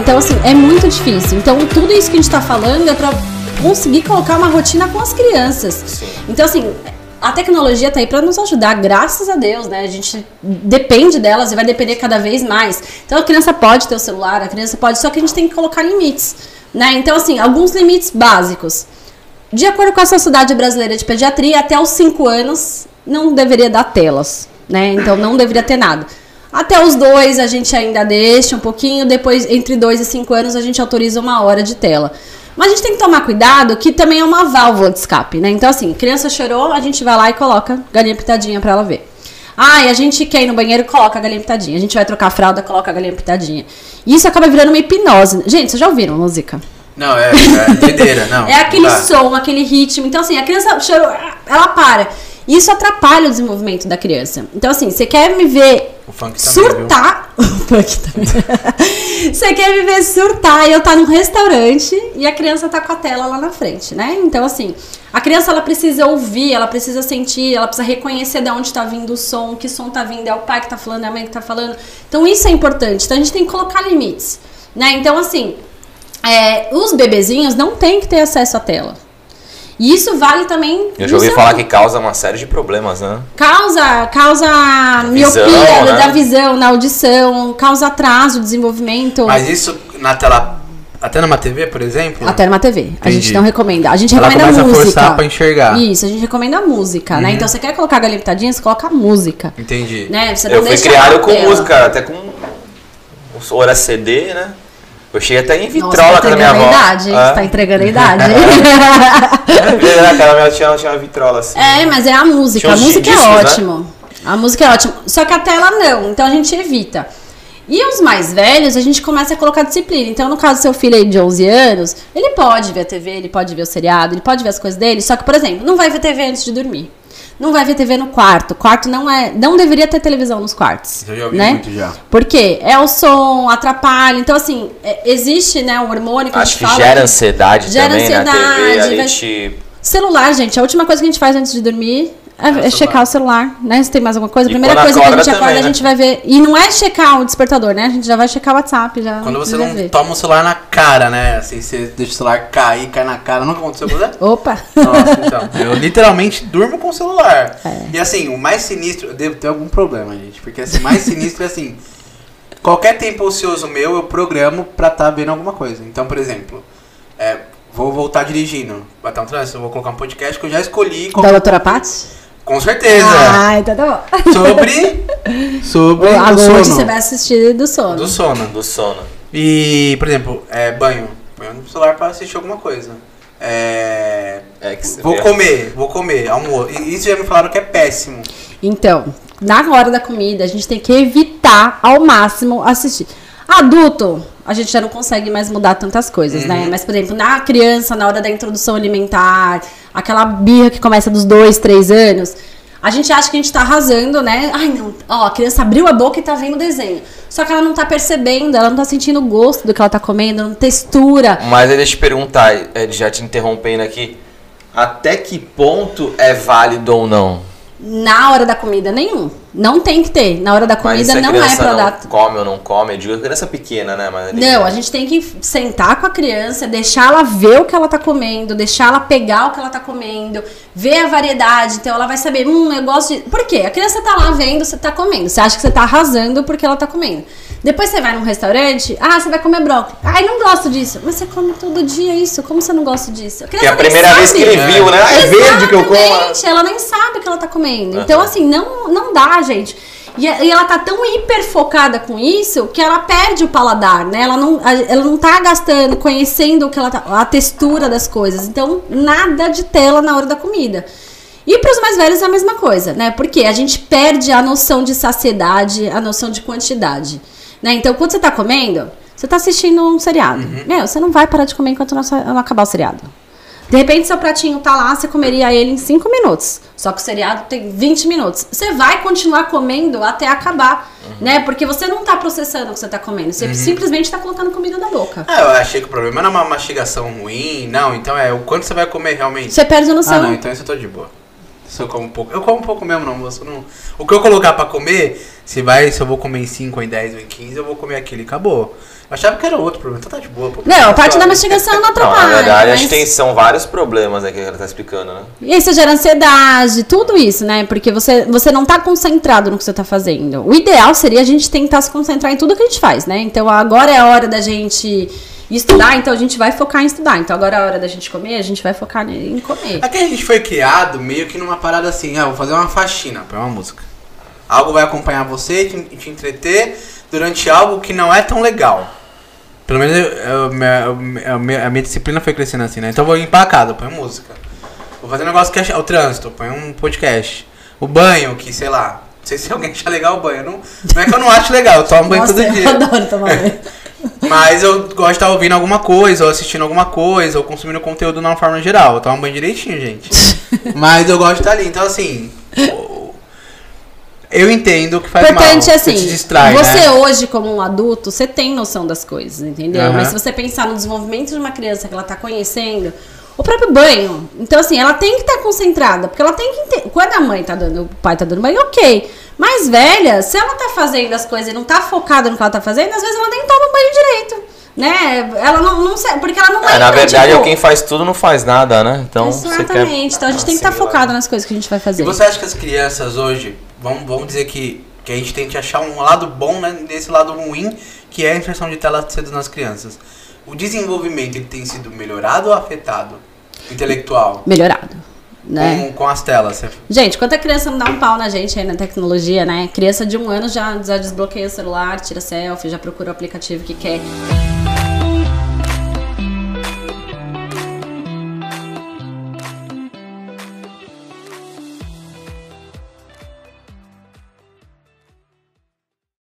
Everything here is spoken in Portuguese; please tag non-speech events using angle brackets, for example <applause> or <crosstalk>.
Então, assim, é muito difícil. Então, tudo isso que a gente tá falando é pra conseguir colocar uma rotina com as crianças. Sim. Então, assim, a tecnologia tá aí para nos ajudar, graças a Deus, né? A gente depende delas e vai depender cada vez mais. Então, a criança pode ter o celular, a criança pode, só que a gente tem que colocar limites, né? Então, assim, alguns limites básicos. De acordo com a Sociedade Brasileira de Pediatria, até os 5 anos não deveria dar telas, né? Então, não deveria ter nada. Até os dois a gente ainda deixa um pouquinho, depois entre 2 e 5 anos a gente autoriza uma hora de tela. Mas a gente tem que tomar cuidado que também é uma válvula de escape, né? Então, assim, criança chorou, a gente vai lá e coloca galinha pitadinha pra ela ver. Ah, e a gente quer ir no banheiro, coloca a galinha pitadinha. A gente vai trocar a fralda, coloca a galinha pitadinha. E isso acaba virando uma hipnose. Gente, vocês já ouviram música? Não, é, é <laughs> doideira, não. É aquele Tá. som, aquele ritmo. Então, assim, a criança chorou, ela para. Isso atrapalha o desenvolvimento da criança. Então, assim, você quer me ver O funk também, viu? surtar. <laughs> O funk também. <laughs> Você quer me ver surtar e eu tá num restaurante e a criança tá com a tela lá na frente, né? Então, assim, a criança ela precisa ouvir, ela precisa sentir, ela precisa reconhecer de onde tá vindo o som, que som tá vindo, é o pai que tá falando, é a mãe que tá falando. Então, isso é importante. Então, a gente tem que colocar limites, né? Então, assim, é, os bebezinhos não têm que ter acesso à tela. E isso vale também. Eu já ouvi seu- falar que causa uma série de problemas, né? Causa, causa Visão, miopia né? da visão, na audição, causa atraso desenvolvimento. Mas isso na tela. Até numa TV, por exemplo? Até numa TV. A Entendi. gente não recomenda. A gente Ela recomenda começa a música. forçar pra enxergar. Uhum. Isso, a gente recomenda música, né? Então você quer colocar a galinha pitadinha, você coloca música. Entendi. Né? Você não Eu fui criado a com tela. música, até com os Hora CD, né? Eu cheguei até em Nossa, vitrola tá com a minha entregando avó. a idade? É. Você tá entregando a idade. <laughs> <laughs> É, né, cara, minha tinha, tinha uma vitrola assim. É, mas é a música. Tinha A música é discos, né? ótimo. A música é ótima. Só que a tela não. Então a gente evita. E os mais velhos, a gente começa a colocar disciplina. Então, no caso do seu filho aí de 11 anos, ele pode ver a TV, ele pode ver o seriado, ele pode ver as coisas dele. Só que, por exemplo, não vai ver TV antes de dormir. Não vai ver TV no quarto. Quarto não é. Não deveria ter televisão nos quartos. Eu já ouvi né? muito já. Por quê? É o som, atrapalha. Então, assim, é- existe, né, um hormônio que a Acho gente que fala. gera ansiedade Gera também na TV. ansiedade, A vai- gente. Celular, gente, a última coisa que a gente faz antes de dormir é, é celular. checar o celular, né? Se tem mais alguma coisa. A primeira coisa que a acorda gente acorda, também, a né? gente vai ver. E não é checar o despertador, né? A gente já vai checar o WhatsApp. Já Quando você não vê. toma o celular na cara, né? Assim, você deixa o celular cair, cai na cara. Nunca aconteceu com você? <laughs> Opa! Nossa, então. <laughs> Eu literalmente durmo com o celular. É. E assim, o mais sinistro. Eu devo ter algum problema, gente. Porque assim, o mais sinistro é assim. Qualquer tempo ocioso meu, eu programo pra estar vendo alguma coisa. Então, por exemplo, é, vou voltar dirigindo. Vai estar um trânsito, eu vou colocar um podcast que eu já escolhi. Da doutora Paty? Com certeza. Ah, então tá bom. Sobre. <laughs> Sobre o noite sono. você vai assistir do sono. Do sono. Do sono. E, por exemplo, é, banho. Banho no celular pra assistir alguma coisa. É, É que você vou comer, vou comer, almoço. E Isso já me falaram que é péssimo. Então, na hora da comida, a gente tem que evitar ao máximo assistir. Adulto, a gente já não consegue mais mudar tantas coisas, né? Mas, por exemplo, na criança, na hora da introdução alimentar, aquela birra que começa dos dois, três anos, a gente acha que a gente tá arrasando, né? Ai, não, ó, a criança abriu a boca e tá vendo o desenho. Só que ela não tá percebendo, ela não tá sentindo o gosto do que ela tá comendo, não textura. Mas aí deixa eu te perguntar, é, já te interrompendo aqui. Até que ponto é válido ou não? Na hora da comida, nenhum. Não tem que ter. Na hora da comida não é pra come ou não come, eu digo criança pequena, né? Mas Não, a gente tem que sentar com a criança, deixar ela ver o que ela tá comendo, deixar ela pegar o que ela tá comendo, ver a variedade. Então ela vai saber, hum, eu gosto de. Por quê? A criança tá lá vendo, você tá comendo. Você acha que você tá arrasando porque ela tá comendo. Depois você vai num restaurante, ah, você vai comer brócolis. Ai, não gosto disso. Mas você come todo dia isso. Como você não gosta disso? Que é a primeira vez que ele viu, né? Ah, É verde que eu como. Ela nem sabe o que ela tá comendo. Então, assim, não, não dá, gente. E, ela tá tão hiper focada com isso que ela perde o paladar, né? Ela não, a- ela não tá gastando, conhecendo o que ela tá, a textura das coisas. Então, nada de tela na hora da comida. E para os mais velhos é a mesma coisa, né? Porque a gente perde a noção de saciedade, a noção de quantidade. Né? Então, quando você tá comendo, você tá assistindo um seriado. Meu, você não vai parar de comer enquanto não, acabar o seriado. De repente, seu pratinho tá lá, você comeria ele em 5 minutos. Só que o seriado tem 20 minutos. Você vai continuar comendo até acabar, né? Porque você não tá processando o que você tá comendo. Você simplesmente tá colocando comida na boca. Ah, eu achei que o problema não é uma mastigação ruim, não. Então é o quanto você vai comer realmente. Você perde a noção. Ah, não, então isso eu tô de boa. Se eu como pouco. Eu como pouco mesmo, não, moço. Não. O que eu colocar pra comer, se vai, se eu vou comer em 5, ou em 10 ou em 15, eu vou comer aquilo e acabou. Eu achava que era outro problema. Então tá de boa, pô. Não, a parte da mastigação não Não, atrapalha. na verdade, mas- acho que tem, são vários problemas né, que ela tá explicando, né? E isso gera ansiedade, tudo isso, né? Porque você, você não tá concentrado no que você tá fazendo. O ideal seria a gente tentar se concentrar em tudo que a gente faz, né? Então agora é a hora da gente estudar, então a gente vai focar em estudar. Então agora é a hora da gente comer, a gente vai focar em comer. Aqui a gente foi criado meio que numa parada assim, ah, vou fazer uma faxina, põe uma música. Algo vai acompanhar você e te, te entreter durante algo que não é tão legal. Pelo menos eu- eu- eu- a minha, a minha disciplina foi crescendo assim, né? Então eu vou limpar a casa, põe música. Vou fazer um negócio que é o trânsito, põe um podcast. O banho, que sei lá. Não sei se <laughs> alguém acha legal o banho. Não, não é que eu não acho legal, eu tomo banho Nossa, todo eu dia. adoro tomar banho. <laughs> Mas eu gosto de estar ouvindo alguma coisa, ou assistindo alguma coisa, ou consumindo conteúdo de uma forma geral. Eu tomo banho direitinho, gente. <laughs> Mas eu gosto de estar ali. Então, assim. Eu entendo que faz importante mal. é assim, Você te distrai, você né? hoje como um adulto, você tem noção das coisas, entendeu? Aham. Mas se você pensar no desenvolvimento de uma criança que ela tá conhecendo, o próprio banho, então assim, ela tem que estar concentrada, porque ela tem que entender, quando a mãe tá dando, o pai tá dando banho, ok. Mais velha, se ela tá fazendo as coisas e não tá focada no que ela tá fazendo, às vezes ela nem toma banho direito, né? Ela não, não sei, porque ela não É, é, na verdade, tipo, é quem faz tudo não faz nada, né? Então, você quer... Exatamente, então a gente tem que estar Assim, focado nas coisas que a gente vai fazer. E você acha que as crianças hoje, vamos, vamos dizer que, que a gente tem que achar um lado bom né, desse lado ruim, que é a inserção de tela cedo nas crianças. O desenvolvimento ele tem sido melhorado ou afetado? Intelectual? Melhorado, né? Com, com as telas. Gente, quanta criança não dá um pau na gente aí na tecnologia, né? Criança de um ano já, já desbloqueia o celular, tira selfie, já procura o aplicativo que quer.